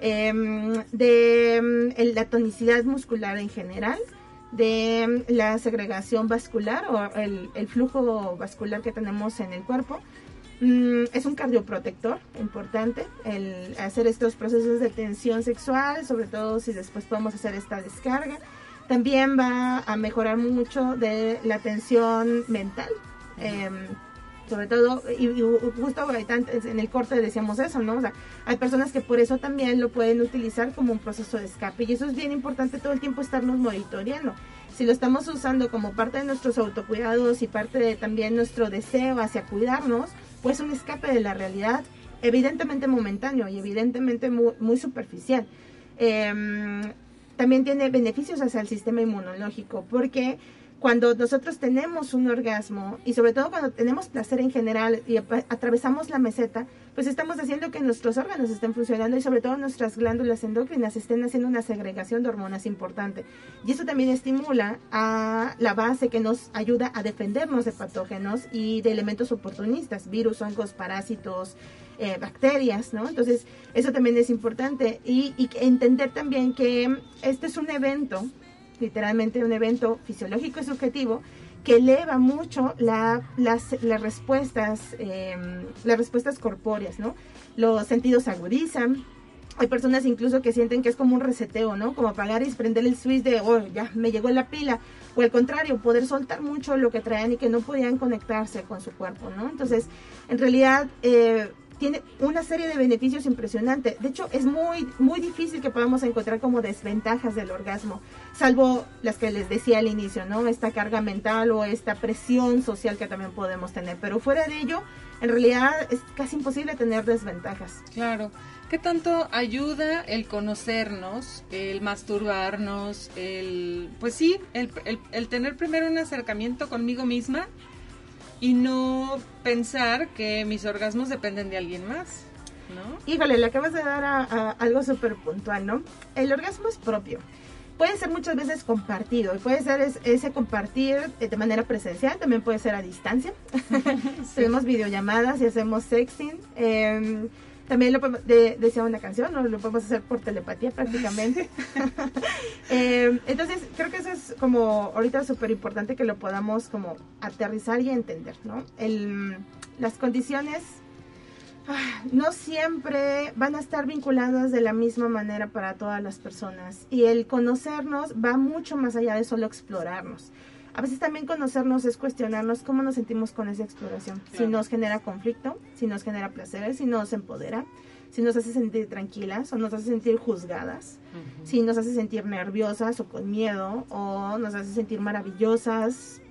em, de em, la tonicidad muscular en general, de la segregación vascular o el, flujo vascular que tenemos en el cuerpo. Mm, es un cardioprotector importante el hacer estos procesos de tensión sexual, sobre todo si después podemos hacer esta descarga. También va a mejorar mucho de la tensión mental. Em, sobre todo, y, justo en el corte decíamos eso, ¿no? O sea, hay personas que por eso también lo pueden utilizar como un proceso de escape y eso es bien importante todo el tiempo estarnos monitoreando. Si lo estamos usando como parte de nuestros autocuidados y parte de también nuestro deseo hacia cuidarnos, pues un escape de la realidad, evidentemente momentáneo y evidentemente muy, superficial. Em, también tiene beneficios hacia el sistema inmunológico porque cuando nosotros tenemos un orgasmo y sobre todo cuando tenemos placer en general y atravesamos la meseta, pues estamos haciendo que nuestros órganos estén funcionando y sobre todo nuestras glándulas endocrinas estén haciendo una segregación de hormonas importante. Y eso también estimula a la base que nos ayuda a defendernos de patógenos y de elementos oportunistas, virus, hongos, parásitos, eh, bacterias, ¿no? Entonces, eso también es importante. Y, y entender también que este es un evento literalmente un evento fisiológico y subjetivo que eleva mucho la- las, las respuestas eh, las respuestas corpóreas no los sentidos se agudizan hay personas incluso que sienten que es como un reseteo, ¿no? Como apagar y prender el switch de, oh, ya me llegó la pila. O al contrario, poder soltar mucho lo que traían y que no podían conectarse con su cuerpo, ¿no? Entonces, en realidad, eh, tiene una serie de beneficios impresionantes. De hecho, es muy, muy difícil que podamos encontrar como desventajas del orgasmo, salvo las que les decía al inicio, ¿no? Esta carga mental o esta presión social que también podemos tener. Pero fuera de ello, en realidad es casi imposible tener desventajas. Claro. ¿Qué tanto ayuda el conocernos, el masturbarnos, el, pues sí, el, el- el tener primero un acercamiento conmigo misma y no pensar que mis orgasmos dependen de alguien más, ¿no? Híjole, le acabas de dar a, a algo súper puntual, ¿no? El orgasmo es propio. Puede ser muchas veces compartido y puede ser es- ese compartir de manera presencial, también puede ser a distancia. Tenemos videollamadas y hacemos sexting. eh, también lo podemos, de- decía una canción, ¿no? lo podemos hacer por telepatía prácticamente. Eh, entonces, creo que eso es como ahorita súper importante que lo podamos como aterrizar y entender, ¿no? El, las condiciones ah, no siempre van a estar vinculadas de la misma manera para todas las personas y el conocernos va mucho más allá de solo explorarnos. A veces también conocernos es cuestionarnos cómo nos sentimos con esa exploración. Si nos genera conflicto, si nos genera placer, si nos empodera, si nos hace sentir tranquilas o nos hace sentir juzgadas, si nos hace sentir nerviosas o con miedo o nos hace sentir maravillosas,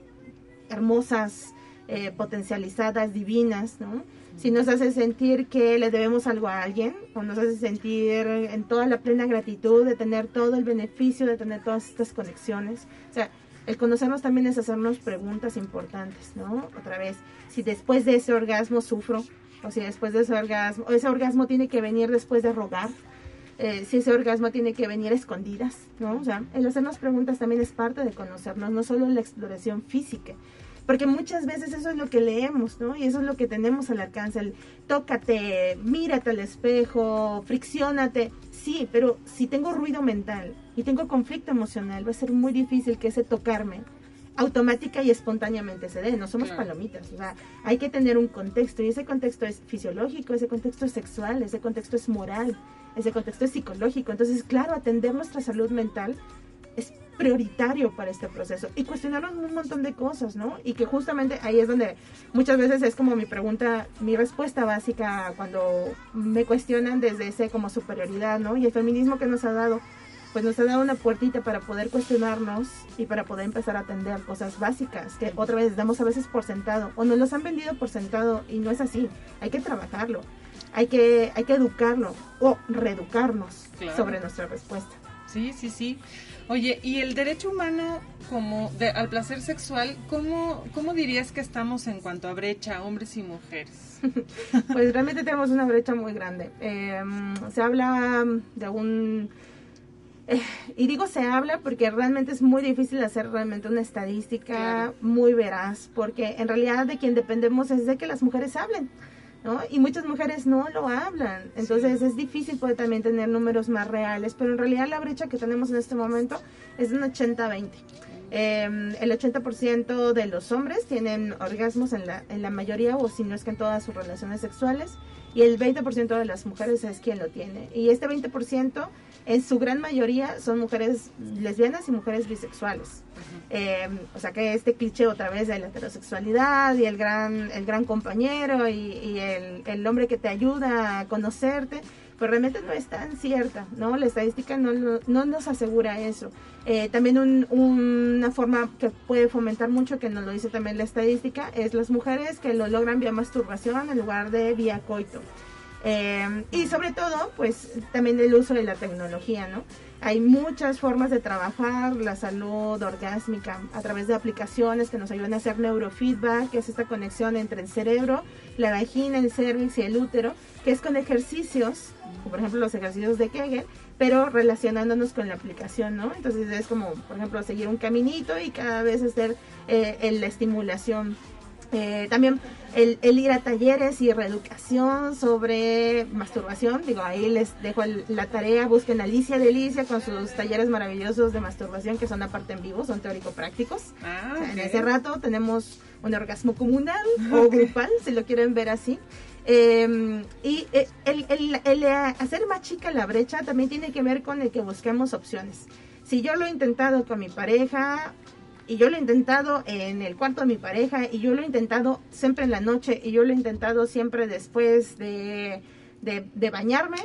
hermosas, eh, potencializadas, divinas, ¿no? Si nos hace sentir que le debemos algo a alguien, o nos hace sentir en toda la plena gratitud de tener todo el beneficio de tener todas estas conexiones. O sea, el conocernos también es hacernos preguntas importantes, ¿no? Otra vez, si después de ese orgasmo sufro, o si después de ese orgasmo, o ese orgasmo tiene que venir después de rogar, eh, si ese orgasmo tiene que venir escondidas, ¿no? O sea, el hacernos preguntas también es parte de conocernos, no solo la exploración física. Porque muchas veces eso es lo que leemos, ¿no? Y eso es lo que tenemos al alcance, el tócate, mírate al espejo, fricciónate. Sí, pero si tengo ruido mental y tengo conflicto emocional, va a ser muy difícil que ese tocarme automática y espontáneamente se dé. No somos Claro. palomitas. O sea, hay que tener un contexto y ese contexto es fisiológico, ese contexto es sexual, ese contexto es moral, ese contexto es psicológico. Entonces, claro, atender nuestra salud mental es prioritario para este proceso y cuestionarnos un montón de cosas, ¿no? Y que justamente ahí es donde muchas veces es como mi pregunta, mi respuesta básica cuando me cuestionan desde ese como superioridad, ¿no? Y el feminismo que nos ha dado, pues nos ha dado una puertita para poder cuestionarnos y para poder empezar a atender cosas básicas que otra vez damos a veces por sentado o nos los han vendido por sentado y no es así, hay que trabajarlo, hay que, hay que educarlo o reeducarnos Claro. sobre nuestra respuesta. Sí, sí, sí. Oye, ¿y el derecho humano como de- al placer sexual, ¿cómo, cómo dirías que estamos en cuanto a brecha, hombres y mujeres? Pues realmente tenemos una brecha muy grande. Eh, se habla de un... eh, y digo se habla porque realmente es muy difícil hacer realmente una estadística muy veraz, porque en realidad de quien dependemos es de que las mujeres hablen. ¿no? Y muchas mujeres no lo hablan. Entonces es difícil poder también tener números más reales, pero en realidad la brecha que tenemos en este momento es de un 80-20. Eh, el 80% de los hombres tienen orgasmos en la, en la mayoría o si no es que en todas sus relaciones sexuales y el 20% de las mujeres es quien lo tiene. Y este 20% en su gran mayoría son mujeres lesbianas y mujeres bisexuales. Eh, o sea que este cliché otra vez de la heterosexualidad y el gran, el gran compañero y, y el, el hombre que te ayuda a conocerte, pues realmente no es tan cierta, ¿no? La estadística no, no nos asegura eso. Eh, también un- una forma que puede fomentar mucho, que nos lo dice también la estadística, es las mujeres que lo logran vía masturbación en lugar de vía coito. Eh, y sobre todo, pues también el uso de la tecnología, ¿no? Hay muchas formas de trabajar la salud orgásmica a través de aplicaciones que nos ayudan a hacer neurofeedback, que es esta conexión entre el cerebro, la vagina, el cervix y el útero, que es con ejercicios, por ejemplo los ejercicios de Kegel, pero relacionándonos con la aplicación, ¿no? Entonces es como, por ejemplo, seguir un caminito y cada vez hacer eh, la estimulación eh, también el, ir a talleres y reeducación sobre masturbación. Digo, ahí les dejo la tarea. Busquen Alicia Delicia con sus talleres maravillosos de masturbación que son aparte en vivo, son teórico-prácticos. Ah, En ese rato tenemos un orgasmo comunal o grupal, si lo quieren ver así. Em, y eh, el, el, el, hacer más chica la brecha también tiene que ver con el que busquemos opciones. Si yo lo he intentado con mi pareja, y yo lo he intentado en el cuarto de mi pareja y yo lo he intentado siempre en la noche y yo lo he intentado siempre después de, de, bañarme,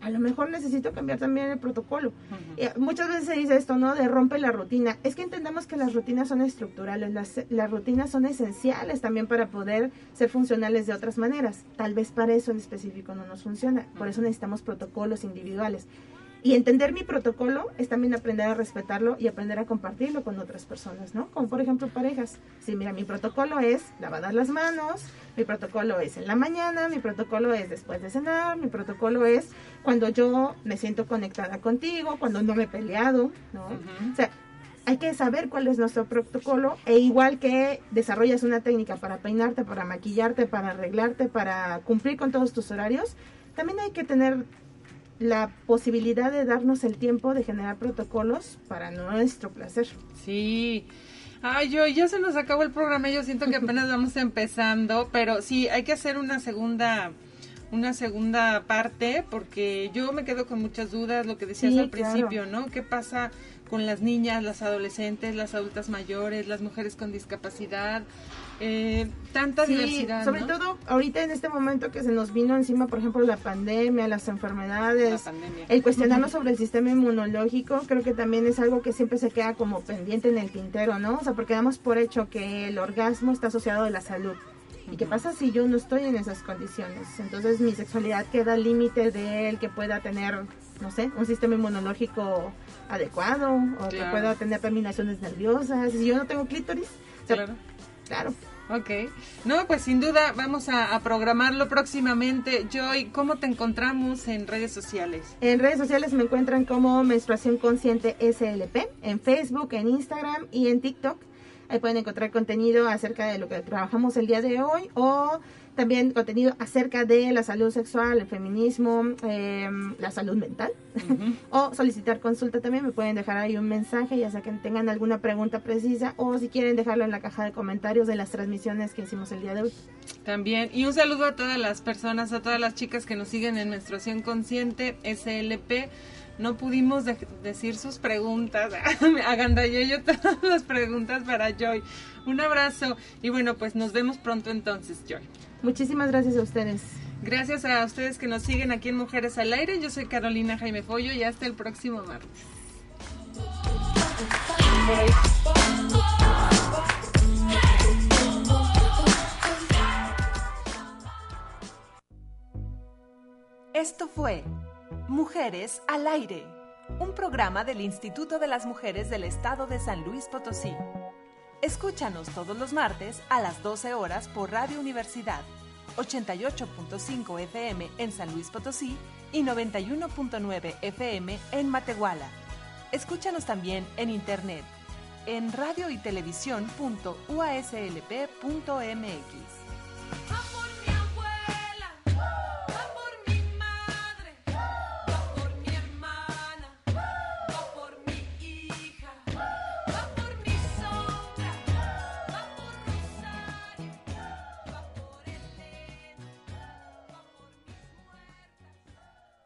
a lo mejor necesito cambiar también el protocolo. muchas veces se dice esto, ¿no? De rompe la rutina. Es que entendamos que las rutinas son estructurales, las, las rutinas son esenciales también para poder ser funcionales de otras maneras. Tal vez para eso en específico no nos funciona. Por eso necesitamos protocolos individuales. Y entender mi protocolo es también aprender a respetarlo y aprender a compartirlo con otras personas, ¿no? Como por ejemplo parejas. Sí, mira, mi protocolo es lavar las manos, mi protocolo es en la mañana, mi protocolo es después de cenar, mi protocolo es cuando yo me siento conectada contigo, cuando no me he peleado, ¿no? O sea, hay que saber cuál es nuestro protocolo e igual que desarrollas una técnica para peinarte, para maquillarte, para arreglarte, para cumplir con todos tus horarios, también hay que tener la posibilidad de darnos el tiempo de generar protocolos para nuestro placer. Sí. Ay, yo ya se nos acabó el programa, yo siento que apenas vamos empezando, pero sí, hay que hacer una segunda una segunda parte porque yo me quedo con muchas dudas, lo que decías al principio, ¿no? ¿Qué pasa con las niñas, las adolescentes, las adultas mayores, las mujeres con discapacidad? Eh, tanta diversidad. Sobre todo ahorita en este momento que se nos vino encima, por ejemplo, la pandemia, las enfermedades, el cuestionarnos sobre el sistema inmunológico, creo que también es algo que siempre se queda como pendiente en el tintero, ¿no? O sea, porque damos por hecho que el orgasmo está asociado a la salud. ¿Y qué pasa si yo no estoy en esas condiciones? Entonces mi sexualidad queda al límite de el que pueda tener, no sé, un sistema inmunológico adecuado o que pueda tener terminaciones nerviosas. Si yo no tengo clítoris, claro. Claro. Ok. No, pues sin duda vamos a, a, programarlo próximamente. Joy, ¿cómo te encontramos en redes sociales? En redes sociales me encuentran como Menstruación Consciente SLP, en Facebook, en Instagram y en TikTok. Ahí pueden encontrar contenido acerca de lo que trabajamos el día de hoy o también contenido acerca de la salud sexual, el feminismo, em, la salud mental. o solicitar consulta también. Me pueden dejar ahí un mensaje, ya sea que tengan alguna pregunta precisa o si quieren dejarlo en la caja de comentarios de las transmisiones que hicimos el día de hoy. También. Y un saludo a todas las personas, a todas las chicas que nos siguen en Menstruación Consciente, SLP no pudimos decir sus preguntas. Agandallé yo todas las preguntas para Joy. Un abrazo y bueno, pues nos vemos pronto entonces, Joy. Muchísimas gracias a ustedes. Gracias a ustedes que nos siguen aquí en Mujeres al Aire. Yo soy Carolina Jaime Follo y hasta el próximo martes. Esto fue Mujeres al Aire, un programa del Instituto de las Mujeres del Estado de San Luis Potosí. Escúchanos todos los martes a las 12 horas por Radio Universidad, 88.5 FM en San Luis Potosí y 91.9 FM en Matehuala. Escúchanos también en internet en radio y.